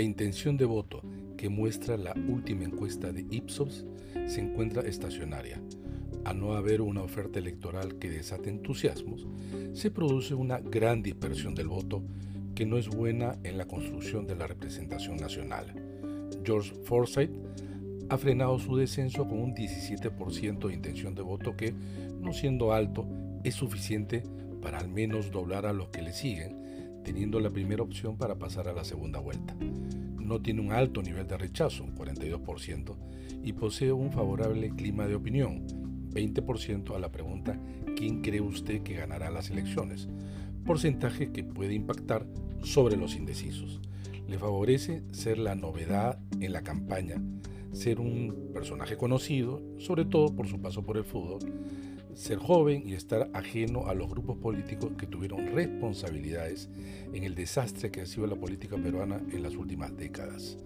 La intención de voto que muestra la última encuesta de Ipsos se encuentra estacionaria. A no haber una oferta electoral que desate entusiasmos, se produce una gran dispersión del voto que no es buena en la construcción de la representación nacional. George Forsyth ha frenado su descenso con un 17% de intención de voto que, no siendo alto, es suficiente para al menos doblar a los que le siguen, teniendo la primera opción para pasar a la segunda vuelta. No tiene un alto nivel de rechazo, un 42%, y posee un favorable clima de opinión, 20% a la pregunta ¿quién cree usted que ganará las elecciones? Porcentaje que puede impactar sobre los indecisos. Le favorece ser la novedad en la campaña, ser un personaje conocido, sobre todo por su paso por el fútbol, ser joven y estar ajeno a los grupos políticos que tuvieron responsabilidades en el desastre que ha sido la política peruana en las últimas décadas.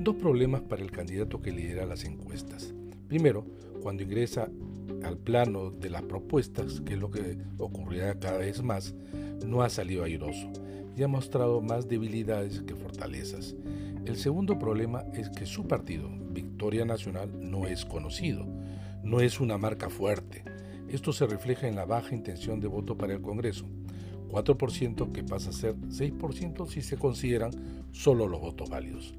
Dos problemas para el candidato que lidera las encuestas. Primero, cuando ingresa al plano de las propuestas, que es lo que ocurrirá cada vez más, no ha salido airoso y ha mostrado más debilidades que fortalezas. El segundo problema es que su partido, Victoria Nacional, no es conocido, no es una marca fuerte. Esto se refleja en la baja intención de voto para el Congreso, 4% que pasa a ser 6% si se consideran solo los votos válidos.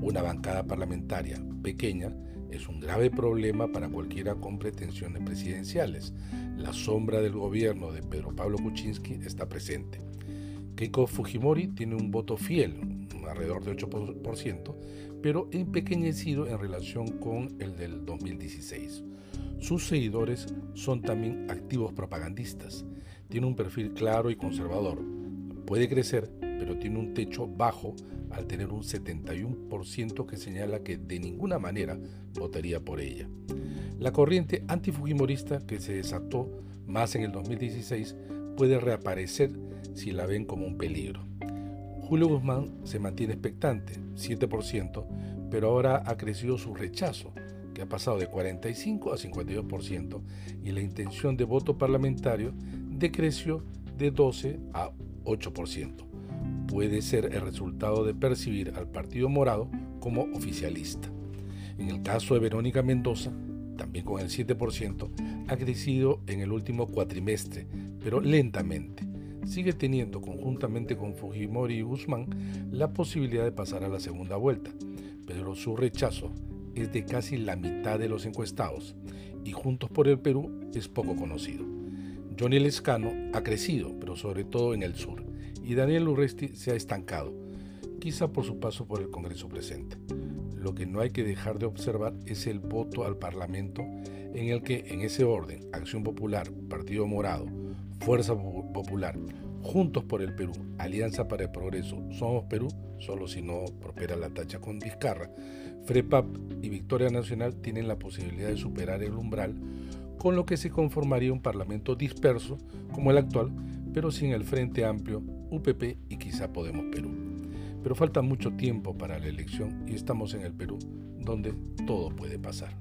Una bancada parlamentaria pequeña es un grave problema para cualquiera con pretensiones presidenciales. La sombra del gobierno de Pedro Pablo Kuczynski está presente. Keiko Fujimori tiene un voto fiel, alrededor de 8%, pero empequeñecido en relación con el del 2016. Sus seguidores son también activos propagandistas. Tiene un perfil claro y conservador. Puede crecer, pero tiene un techo bajo al tener un 71% que señala que de ninguna manera votaría por ella. La corriente antifujimorista que se desató más en el 2016 puede reaparecer si la ven como un peligro. Julio Guzmán se mantiene expectante, 7%, pero ahora ha crecido su rechazo, que ha pasado de 45 a 52%, y la intención de voto parlamentario decreció de 12 a 8% puede ser el resultado de percibir al Partido Morado como oficialista. En el caso de Verónica Mendoza, también con el 7%, ha crecido en el último cuatrimestre, pero lentamente. Sigue teniendo, conjuntamente con Fujimori y Guzmán, la posibilidad de pasar a la segunda vuelta, pero su rechazo es de casi la mitad de los encuestados y Juntos por el Perú es poco conocido. Johnny Lescano ha crecido, pero sobre todo en el sur y Daniel Urresti se ha estancado, quizá por su paso por el Congreso presente. Lo que no hay que dejar de observar es el voto al Parlamento en el que, en ese orden, Acción Popular, Partido Morado, Fuerza Popular, Juntos por el Perú, Alianza para el Progreso, Somos Perú, solo si no prospera la tacha con Vizcarra, FREPAP y Victoria Nacional tienen la posibilidad de superar el umbral, con lo que se conformaría un Parlamento disperso como el actual, pero sin el Frente Amplio, UPP y quizá Podemos Perú. Pero falta mucho tiempo para la elección y estamos en el Perú, donde todo puede pasar.